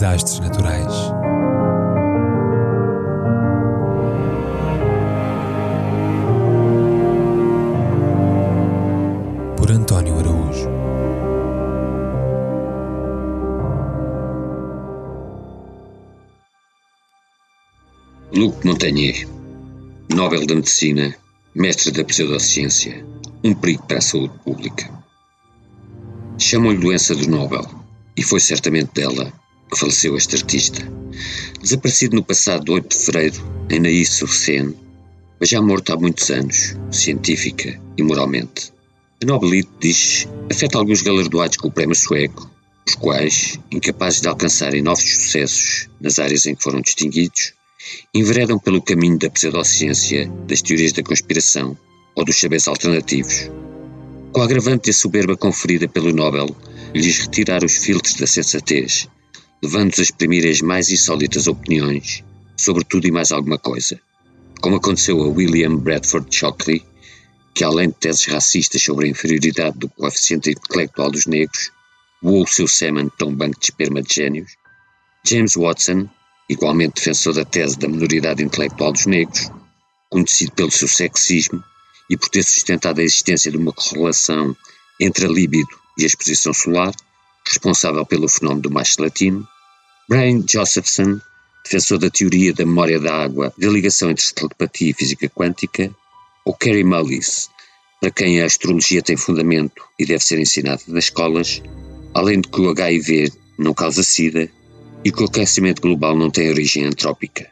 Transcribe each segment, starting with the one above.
desastres naturais. Por António Araújo. Luc Montagnier, Nobel da Medicina, mestre da pseudociência, um perigo para a saúde pública. Chamam-lhe doença do Nobel, e foi certamente dela faleceu este artista. Desaparecido no passado 8 de fevereiro, em Naí-sur-Seine, mas já morto há muitos anos, científica e moralmente. A Nobelite, diz, afeta alguns galardoados com o prémio sueco, os quais, incapazes de alcançarem novos sucessos nas áreas em que foram distinguidos, enveredam pelo caminho da pseudociência, das teorias da conspiração ou dos saberes alternativos. Com a agravante e a soberba conferida pelo Nobel, lhes retirar os filtros da sensatez, levando-os a exprimir as mais insólitas opiniões sobre tudo e mais alguma coisa, como aconteceu a William Bradford Shockley, que além de teses racistas sobre a inferioridade do coeficiente intelectual dos negros, voou o seu sêmen para um banco de esperma de gênios, James Watson, igualmente defensor da tese da minoridade intelectual dos negros, conhecido pelo seu sexismo e por ter sustentado a existência de uma correlação entre a libido e a exposição solar, responsável pelo fenómeno do macho latino, Brian Josephson, defensor da teoria da memória da água, da ligação entre telepatia e física quântica, ou Carrie Mullis, para quem a astrologia tem fundamento e deve ser ensinada nas escolas, além de que o HIV não causa sida e que o aquecimento global não tem origem antrópica.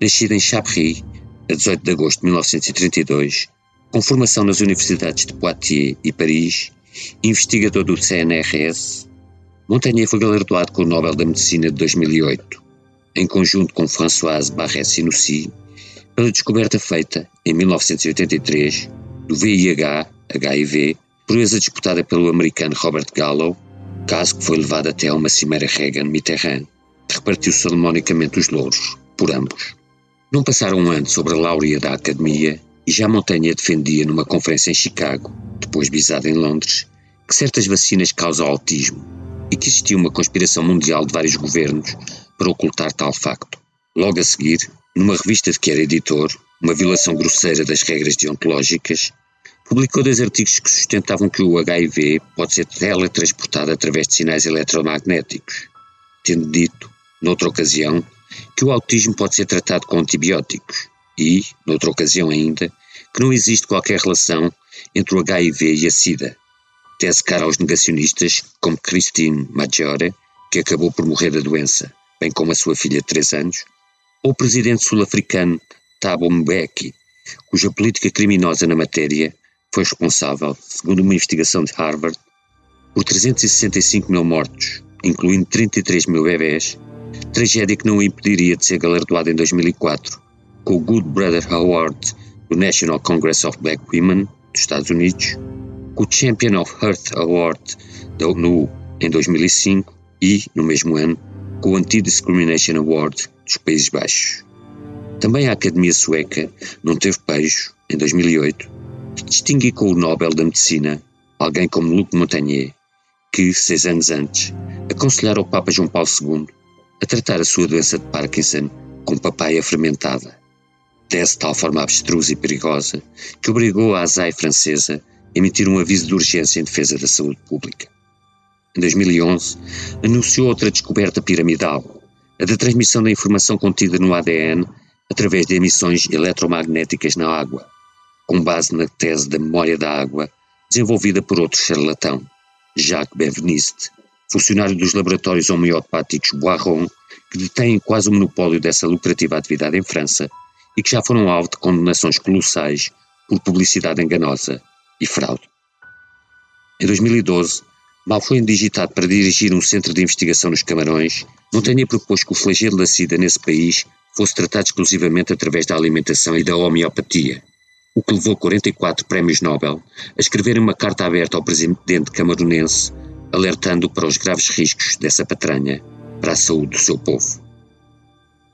Nascida em Chapry, a 18 de agosto de 1932, com formação nas universidades de Poitiers e Paris, investigador do CNRS, Montagnier foi galardoado com o Nobel da Medicina de 2008, em conjunto com Françoise Barré-Sinoussi, pela descoberta feita, em 1983, do VIH-HIV, proeza disputada pelo americano Robert Gallo, caso que foi levado até a uma cimeira Reagan-Mitterrand, repartiu salomonicamente os louros, por ambos. Não passaram um ano sobre a láurea da Academia já Montagnier defendia numa conferência em Chicago, depois bisada em Londres, que certas vacinas causam autismo e que existia uma conspiração mundial de vários governos para ocultar tal facto. Logo a seguir, numa revista de que era editor, uma violação grosseira das regras deontológicas, publicou dois artigos que sustentavam que o HIV pode ser teletransportado através de sinais eletromagnéticos, tendo dito, noutra ocasião, que o autismo pode ser tratado com antibióticos e, noutra ocasião ainda, que não existe qualquer relação entre o HIV e a SIDA. Tese cara aos negacionistas, como Christine Maggiore, que acabou por morrer da doença, bem como a sua filha de 3 anos, ou o presidente sul-africano Thabo Mbeki, cuja política criminosa na matéria foi responsável, segundo uma investigação de Harvard, por 365 mil mortos, incluindo 33 mil bebés, tragédia que não impediria de ser galardoado em 2004 com o Good Brother Award do National Congress of Black Women dos Estados Unidos, com o Champion of Earth Award da ONU em 2005 e, no mesmo ano, com o Anti-Discrimination Award dos Países Baixos. Também a Academia Sueca não teve pejo, em 2008, de distinguir com o Nobel da Medicina alguém como Luc Montagnier, que, seis anos antes, aconselhara o Papa João Paulo II a tratar a sua doença de Parkinson com papaya fermentada tese de tal forma abstrusa e perigosa que obrigou a ASAI francesa a emitir um aviso de urgência em defesa da saúde pública. Em 2011, anunciou outra descoberta piramidal, a da transmissão da informação contida no ADN através de emissões eletromagnéticas na água, com base na tese da memória da água desenvolvida por outro charlatão, Jacques Benveniste, funcionário dos laboratórios homeopáticos Boiron, que detém quase o monopólio dessa lucrativa atividade em França e que já foram alvo de condenações colossais por publicidade enganosa e fraude. Em 2012, mal foi indigitado para dirigir um centro de investigação nos Camarões, Montanha propôs que o flagelo da SIDA nesse país fosse tratado exclusivamente através da alimentação e da homeopatia, o que levou 44 prémios Nobel a escrever uma carta aberta ao presidente camaronense, alertando para os graves riscos dessa patranha para a saúde do seu povo.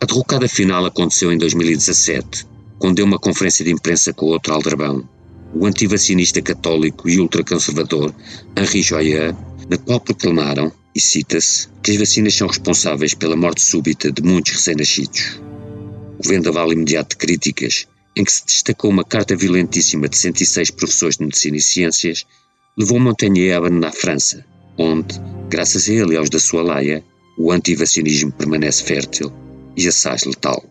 A derrocada final aconteceu em 2017, quando deu uma conferência de imprensa com outro aldrabão, o antivacinista católico e ultraconservador Henri Joyeux, na qual proclamaram, e cita-se que as vacinas são responsáveis pela morte súbita de muitos recém-nascidos. O vendaval imediato de críticas, em que se destacou uma carta violentíssima de 106 professores de medicina e ciências, levou Montagnier a abandonar a França, onde, graças a ele e aos da sua laia, o antivacinismo permanece fértil e assaz letal.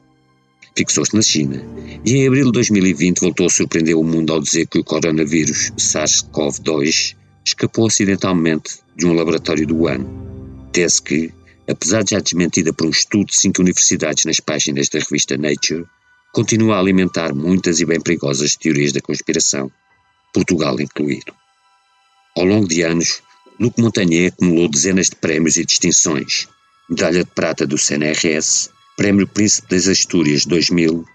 Fixou-se na China e em abril de 2020 voltou a surpreender o mundo ao dizer que o coronavírus SARS-CoV-2 escapou acidentalmente de um laboratório do Wuhan. Tese que, apesar de já desmentida por um estudo de cinco universidades nas páginas da revista Nature, continua a alimentar muitas e bem perigosas teorias da conspiração, Portugal incluído. Ao longo de anos, Luc Montagnier acumulou dezenas de prémios e distinções, Medalha de Prata do CNRS, Prémio Príncipe das Astúrias 2000,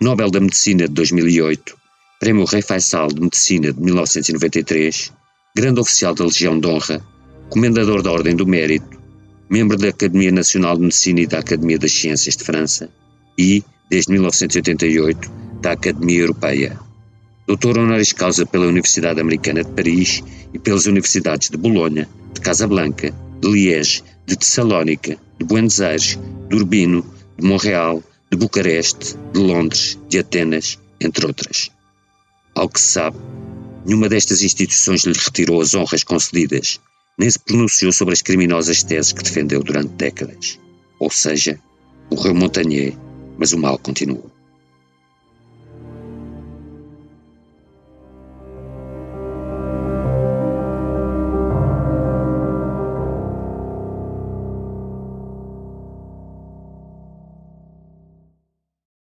Nobel da Medicina de 2008, Prémio Rei Faisal de Medicina de 1993, Grande Oficial da Legião de Honra, Comendador da Ordem do Mérito, membro da Academia Nacional de Medicina e da Academia das Ciências de França e, desde 1988, da Academia Europeia. Doutor honoris causa pela Universidade Americana de Paris e pelas universidades de Bolonha, de Casablanca, de Liege, de Tessalónica, de Buenos Aires, de Urbino, de Montreal, de Bucareste, de Londres, de Atenas, entre outras. Ao que se sabe, nenhuma destas instituições lhe retirou as honras concedidas, nem se pronunciou sobre as criminosas teses que defendeu durante décadas. Ou seja, morreu Montagnier, mas o mal continuou.